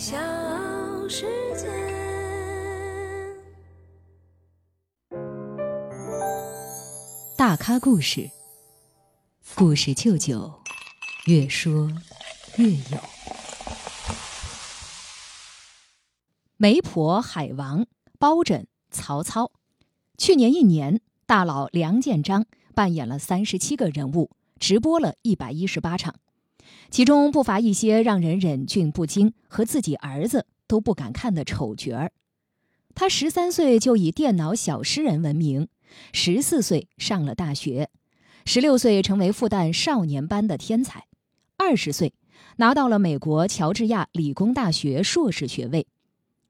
小世界。大咖故事，故事舅舅，越说越有。媒婆海王包拯曹操，去年一年，大佬梁建章扮演了三十七个人物，直播了一百一十八场。其中不乏一些让人忍俊不禁和自己儿子都不敢看的丑角儿。他十三岁就以电脑小诗人闻名，十四岁上了大学，十六岁成为复旦少年班的天才，二十岁拿到了美国乔治亚理工大学硕士学位，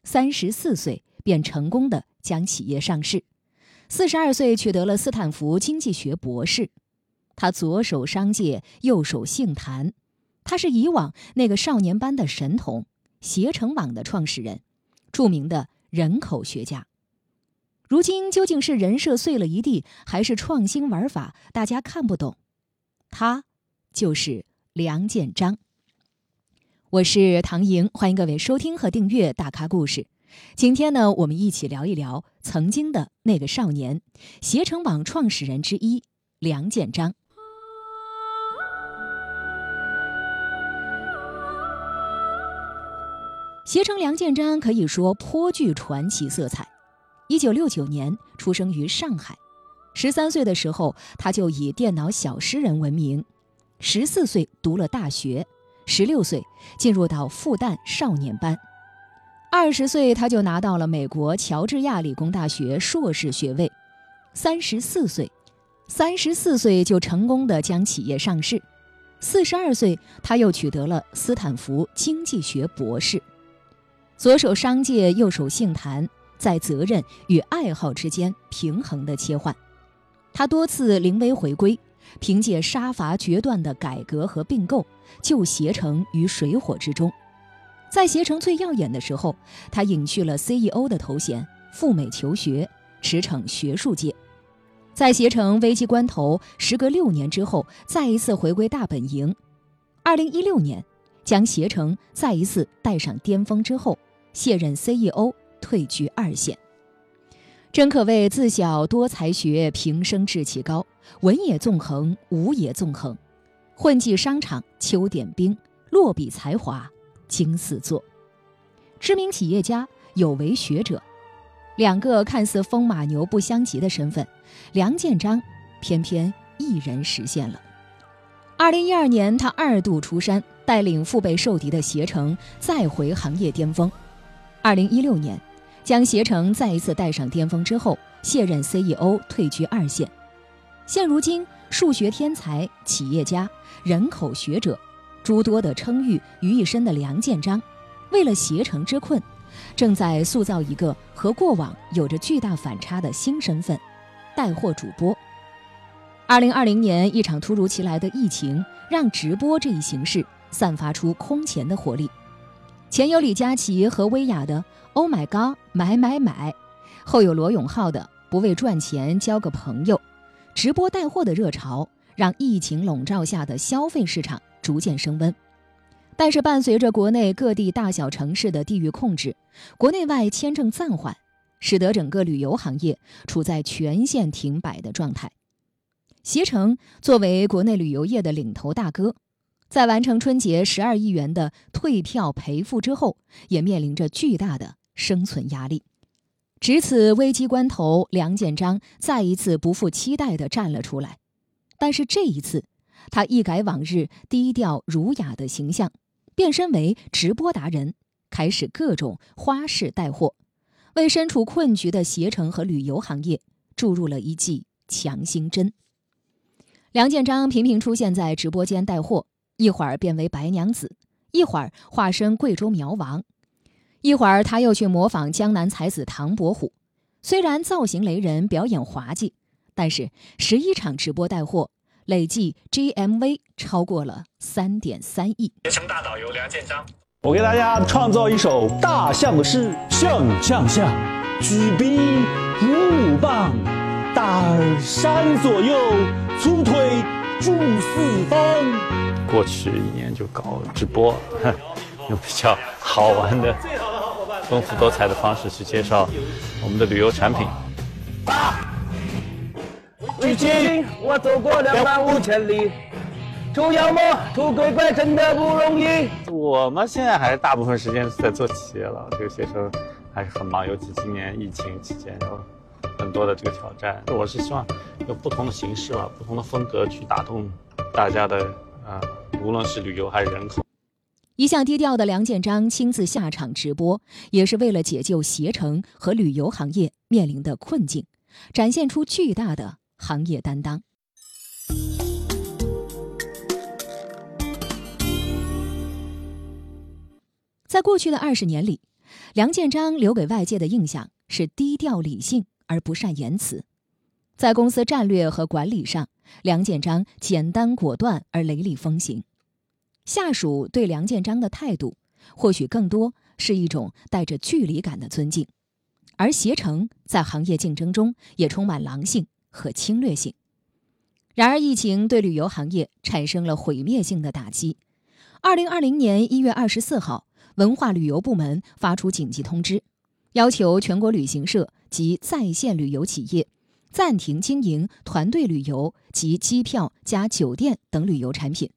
三十四岁便成功的将企业上市，四十二岁取得了斯坦福经济学博士。他左手商界，右手杏坛。他是以往那个少年班的神童，携程网的创始人，著名的人口学家。如今究竟是人设碎了一地，还是创新玩法大家看不懂？他就是梁建章。我是唐莹，欢迎各位收听和订阅《大咖故事》。今天呢，我们一起聊一聊曾经的那个少年，携程网创始人之一梁建章。携程梁建章可以说颇具传奇色彩。一九六九年出生于上海，十三岁的时候他就以电脑小诗人闻名，十四岁读了大学，十六岁进入到复旦少年班，二十岁他就拿到了美国乔治亚理工大学硕士学位，三十四岁，三十四岁就成功的将企业上市，四十二岁他又取得了斯坦福经济学博士。左手商界，右手杏坛，在责任与爱好之间平衡的切换。他多次临危回归，凭借杀伐决断的改革和并购，救携程于水火之中。在携程最耀眼的时候，他隐去了 CEO 的头衔，赴美求学，驰骋学术界。在携程危机关头，时隔六年之后，再一次回归大本营。二零一六年，将携程再一次带上巅峰之后。卸任 CEO，退居二线。真可谓自小多才学，平生志气高，文也纵横，武也纵横，混迹商场，秋点兵，落笔才华，惊四座。知名企业家，有为学者，两个看似风马牛不相及的身份，梁建章偏偏一人实现了。二零一二年，他二度出山，带领腹背受敌的携程再回行业巅峰。二零一六年，将携程再一次带上巅峰之后，卸任 CEO，退居二线。现如今，数学天才、企业家、人口学者，诸多的称誉于一身的梁建章，为了携程之困，正在塑造一个和过往有着巨大反差的新身份——带货主播。二零二零年，一场突如其来的疫情，让直播这一形式散发出空前的活力。前有李佳琦和薇娅的 “Oh my God，买买买”，后有罗永浩的“不为赚钱交个朋友”，直播带货的热潮让疫情笼罩下的消费市场逐渐升温。但是，伴随着国内各地大小城市的地域控制，国内外签证暂缓，使得整个旅游行业处在全线停摆的状态。携程作为国内旅游业的领头大哥。在完成春节十二亿元的退票赔付之后，也面临着巨大的生存压力。值此危机关头，梁建章再一次不负期待地站了出来。但是这一次，他一改往日低调儒雅的形象，变身为直播达人，开始各种花式带货，为身处困局的携程和旅游行业注入了一剂强心针。梁建章频频出现在直播间带货。一会儿变为白娘子，一会儿化身贵州苗王，一会儿他又去模仿江南才子唐伯虎。虽然造型雷人，表演滑稽，但是十一场直播带货，累计 GMV 超过了三点三亿。携程大导游梁建章，我给大家创造一首大象的诗：象象象，举臂舞棒，大耳扇左右，粗腿助四方。过去一年就搞直播，用比较好玩的、丰富多彩的方式去介绍我们的旅游产品。如今我走过两万五千里，出妖魔出鬼怪真的不容易。我们现在还是大部分时间是在做企业了，这个学生还是很忙，尤其今年疫情期间有很多的这个挑战。我是希望有不同的形式吧，不同的风格去打动大家的啊，无论是旅游还是人口。一向低调的梁建章亲自下场直播，也是为了解救携程和旅游行业面临的困境，展现出巨大的行业担当。在过去的二十年里，梁建章留给外界的印象是低调理性而不善言辞。在公司战略和管理上，梁建章简单果断而雷厉风行。下属对梁建章的态度，或许更多是一种带着距离感的尊敬。而携程在行业竞争中也充满狼性和侵略性。然而，疫情对旅游行业产生了毁灭性的打击。二零二零年一月二十四号。文化旅游部门发出紧急通知，要求全国旅行社及在线旅游企业暂停经营团队旅游及机票加酒店等旅游产品。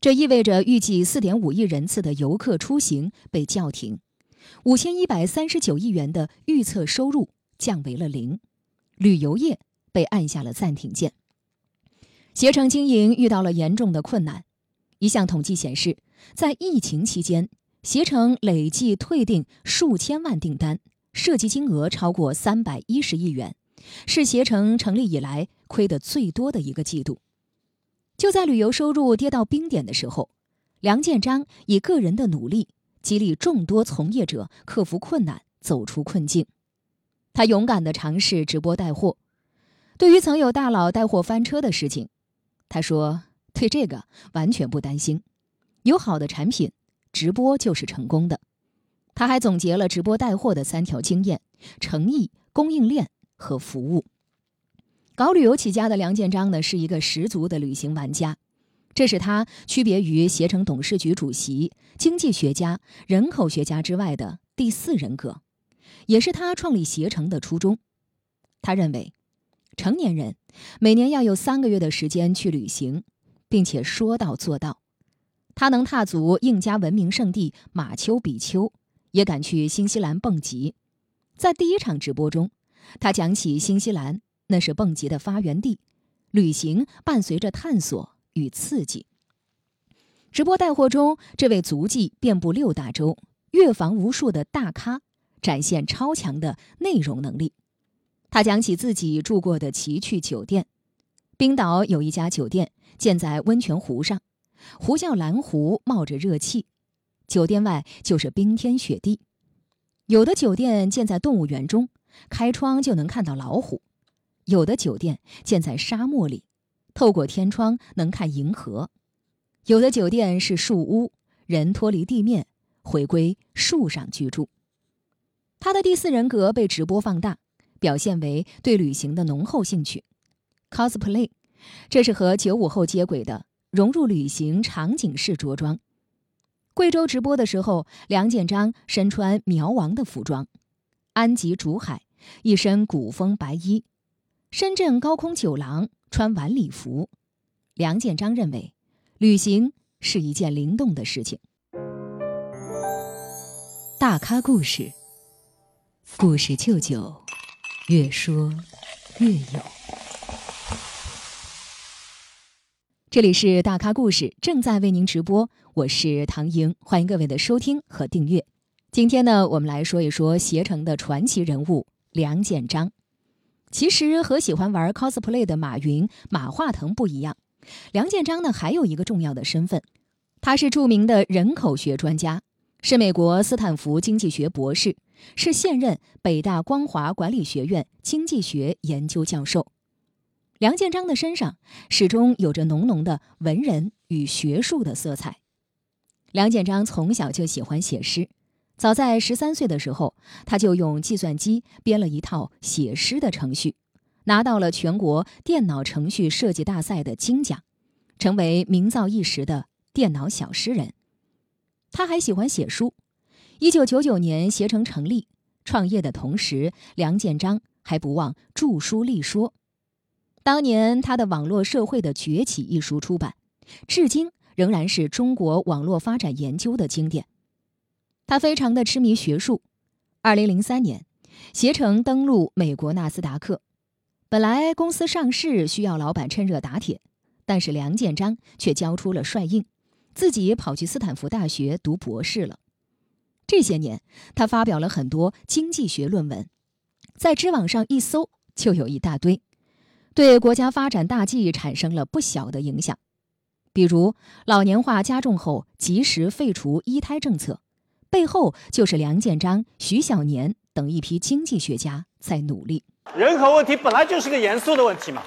这意味着预计四点五亿人次的游客出行被叫停，五千一百三十九亿元的预测收入降为了零，旅游业被按下了暂停键。携程经营遇到了严重的困难。一项统计显示，在疫情期间。携程累计退订数千万订单，涉及金额超过三百一十亿元，是携程成立以来亏得最多的一个季度。就在旅游收入跌到冰点的时候，梁建章以个人的努力激励众多从业者克服困难，走出困境。他勇敢地尝试直播带货。对于曾有大佬带货翻车的事情，他说：“对这个完全不担心，有好的产品。”直播就是成功的。他还总结了直播带货的三条经验：诚意、供应链和服务。搞旅游起家的梁建章呢，是一个十足的旅行玩家，这是他区别于携程董事局主席、经济学家、人口学家之外的第四人格，也是他创立携程的初衷。他认为，成年人每年要有三个月的时间去旅行，并且说到做到。他能踏足印加文明圣地马丘比丘，也敢去新西兰蹦极。在第一场直播中，他讲起新西兰那是蹦极的发源地，旅行伴随着探索与刺激。直播带货中，这位足迹遍布六大洲、阅房无数的大咖，展现超强的内容能力。他讲起自己住过的奇趣酒店，冰岛有一家酒店建在温泉湖上。湖叫蓝湖，冒着热气，酒店外就是冰天雪地。有的酒店建在动物园中，开窗就能看到老虎；有的酒店建在沙漠里，透过天窗能看银河；有的酒店是树屋，人脱离地面，回归树上居住。他的第四人格被直播放大，表现为对旅行的浓厚兴趣，cosplay，这是和九五后接轨的。融入旅行场景式着装。贵州直播的时候，梁建章身穿苗王的服装；安吉竹海一身古风白衣；深圳高空酒廊穿晚礼服。梁建章认为，旅行是一件灵动的事情。大咖故事，故事舅舅，越说越有。这里是大咖故事，正在为您直播。我是唐莹，欢迎各位的收听和订阅。今天呢，我们来说一说携程的传奇人物梁建章。其实和喜欢玩 cosplay 的马云、马化腾不一样，梁建章呢还有一个重要的身份，他是著名的人口学专家，是美国斯坦福经济学博士，是现任北大光华管理学院经济学研究教授。梁建章的身上始终有着浓浓的文人与学术的色彩。梁建章从小就喜欢写诗，早在十三岁的时候，他就用计算机编了一套写诗的程序，拿到了全国电脑程序设计大赛的金奖，成为名噪一时的电脑小诗人。他还喜欢写书。一九九九年，携程成立，创业的同时，梁建章还不忘著书立说。当年他的《网络社会的崛起》一书出版，至今仍然是中国网络发展研究的经典。他非常的痴迷学术。二零零三年，携程登陆美国纳斯达克。本来公司上市需要老板趁热打铁，但是梁建章却交出了帅印，自己跑去斯坦福大学读博士了。这些年，他发表了很多经济学论文，在知网上一搜就有一大堆，对国家发展大计产生了不小的影响。比如老年化加重后及时废除一胎政策，背后就是梁建章、徐小年等一批经济学家在努力。人口问题本来就是个严肃的问题嘛。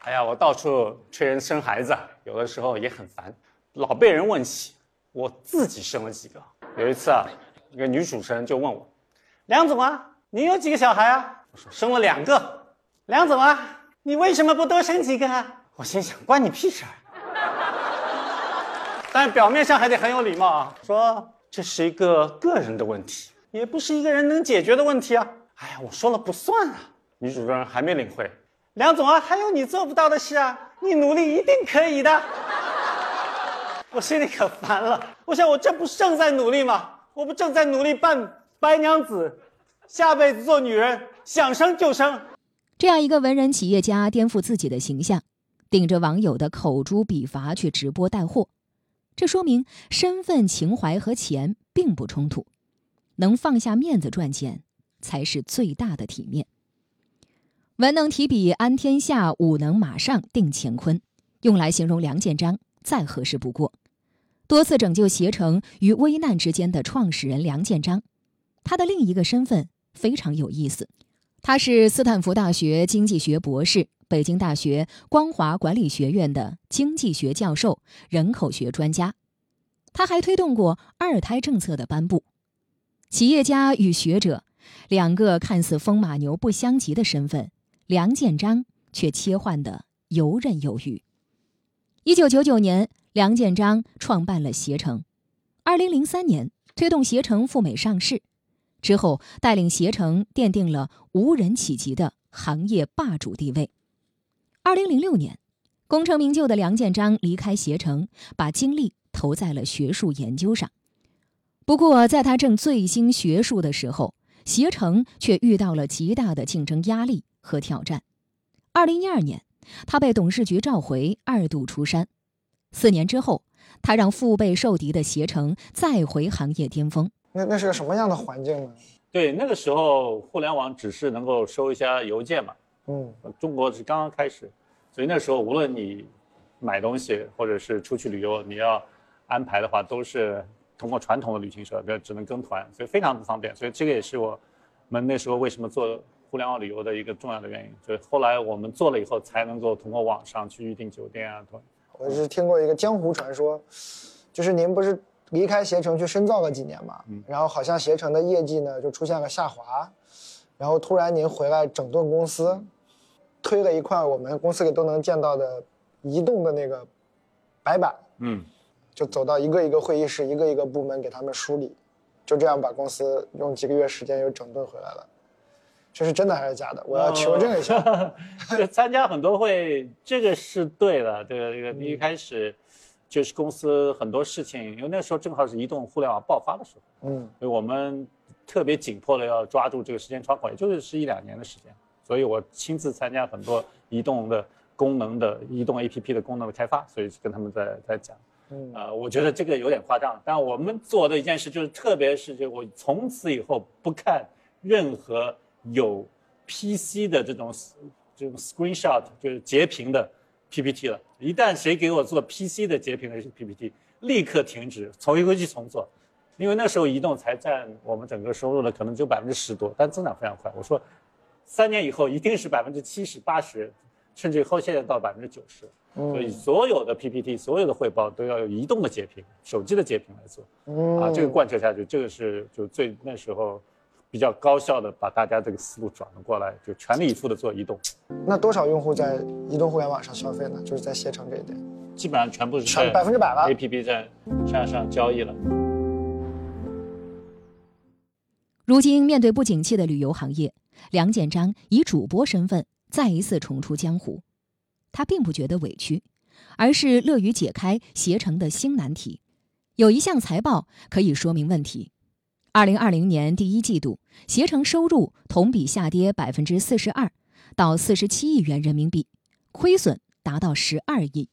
哎呀，我到处催人生孩子，有的时候也很烦，老被人问起，我自己生了几个。有一次啊，一个女主持人就问我：“梁总啊，你有几个小孩啊？”我说：“生了两个。”梁总啊，你为什么不多生几个啊？我心想：关你屁事！但表面上还得很有礼貌啊，说这是一个个人的问题，也不是一个人能解决的问题啊。哎呀，我说了不算啊。女主持人还没领会，梁总啊，还有你做不到的事啊，你努力一定可以的。我心里可烦了，我想我这不正在努力吗？我不正在努力扮白娘子，下辈子做女人，想生就生。这样一个文人企业家颠覆自己的形象，顶着网友的口诛笔伐去直播带货，这说明身份、情怀和钱并不冲突，能放下面子赚钱才是最大的体面。文能提笔安天下，武能马上定乾坤，用来形容梁建章再合适不过。多次拯救携程于危难之间的创始人梁建章，他的另一个身份非常有意思，他是斯坦福大学经济学博士、北京大学光华管理学院的经济学教授、人口学专家。他还推动过二胎政策的颁布。企业家与学者，两个看似风马牛不相及的身份，梁建章却切换得游刃有余。一九九九年。梁建章创办了携程，二零零三年推动携程赴美上市，之后带领携程奠定了无人企及的行业霸主地位。二零零六年，功成名就的梁建章离开携程，把精力投在了学术研究上。不过，在他正醉心学术的时候，携程却遇到了极大的竞争压力和挑战。二零一二年，他被董事局召回，二度出山。四年之后，他让腹背受敌的携程再回行业巅峰。那那是个什么样的环境呢？对，那个时候互联网只是能够收一下邮件嘛。嗯，中国是刚刚开始，所以那时候无论你买东西或者是出去旅游，你要安排的话，都是通过传统的旅行社，这只能跟团，所以非常不方便。所以这个也是我们那时候为什么做互联网旅游的一个重要的原因。就是后来我们做了以后，才能够通过网上去预订酒店啊。我是听过一个江湖传说，就是您不是离开携程去深造了几年嘛，然后好像携程的业绩呢就出现了下滑，然后突然您回来整顿公司，推了一块我们公司里都能见到的移动的那个白板，嗯，就走到一个一个会议室，一个一个部门给他们梳理，就这样把公司用几个月时间又整顿回来了。这是真的还是假的？我要求证一下。参加很多会，这个是对的。这个这个一开始就是公司很多事情，因为那时候正好是移动互联网爆发的时候，嗯，所以我们特别紧迫的要抓住这个时间窗口，也就是是一两年的时间。所以我亲自参加很多移动的功能的移动 APP 的功能的开发，所以跟他们在在讲。嗯，呃，我觉得这个有点夸张，但我们做的一件事就是，特别是就我从此以后不看任何。有 PC 的这种这种 screenshot 就是截屏的 PPT 了。一旦谁给我做 PC 的截屏的 PPT，立刻停止，重新回去重做。因为那时候移动才占我们整个收入的可能只有百分之十多，但增长非常快。我说，三年以后一定是百分之七十、八十，甚至后现在到百分之九十。所以所有的 PPT、所有的汇报都要有移动的截屏、手机的截屏来做。啊，这个贯彻下去，这个是就最那时候。比较高效的把大家这个思路转了过来，就全力以赴的做移动。那多少用户在移动互联网上消费呢？就是在携程这一点。基本上全部是全百分之百了 A P P 在上上交易了。如今面对不景气的旅游行业，梁建章以主播身份再一次重出江湖，他并不觉得委屈，而是乐于解开携程的新难题。有一项财报可以说明问题：二零二零年第一季度，携程收入同比下跌百分之四十二，到四十七亿元人民币，亏损达到十二亿。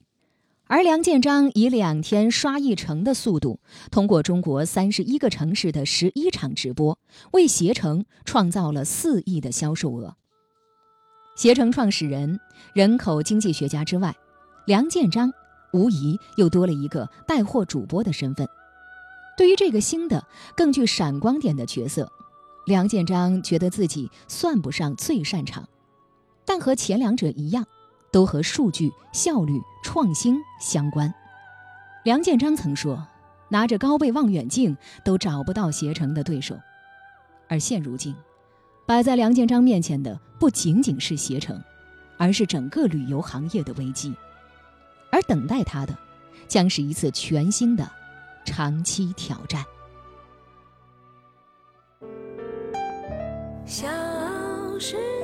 而梁建章以两天刷一成的速度，通过中国三十一个城市的十一场直播，为携程创造了四亿的销售额。携程创始人、人口经济学家之外，梁建章无疑又多了一个带货主播的身份。对于这个新的、更具闪光点的角色，梁建章觉得自己算不上最擅长，但和前两者一样。都和数据效率、创新相关。梁建章曾说：“拿着高倍望远镜都找不到携程的对手。”而现如今，摆在梁建章面前的不仅仅是携程，而是整个旅游行业的危机。而等待他的，将是一次全新的长期挑战。小时。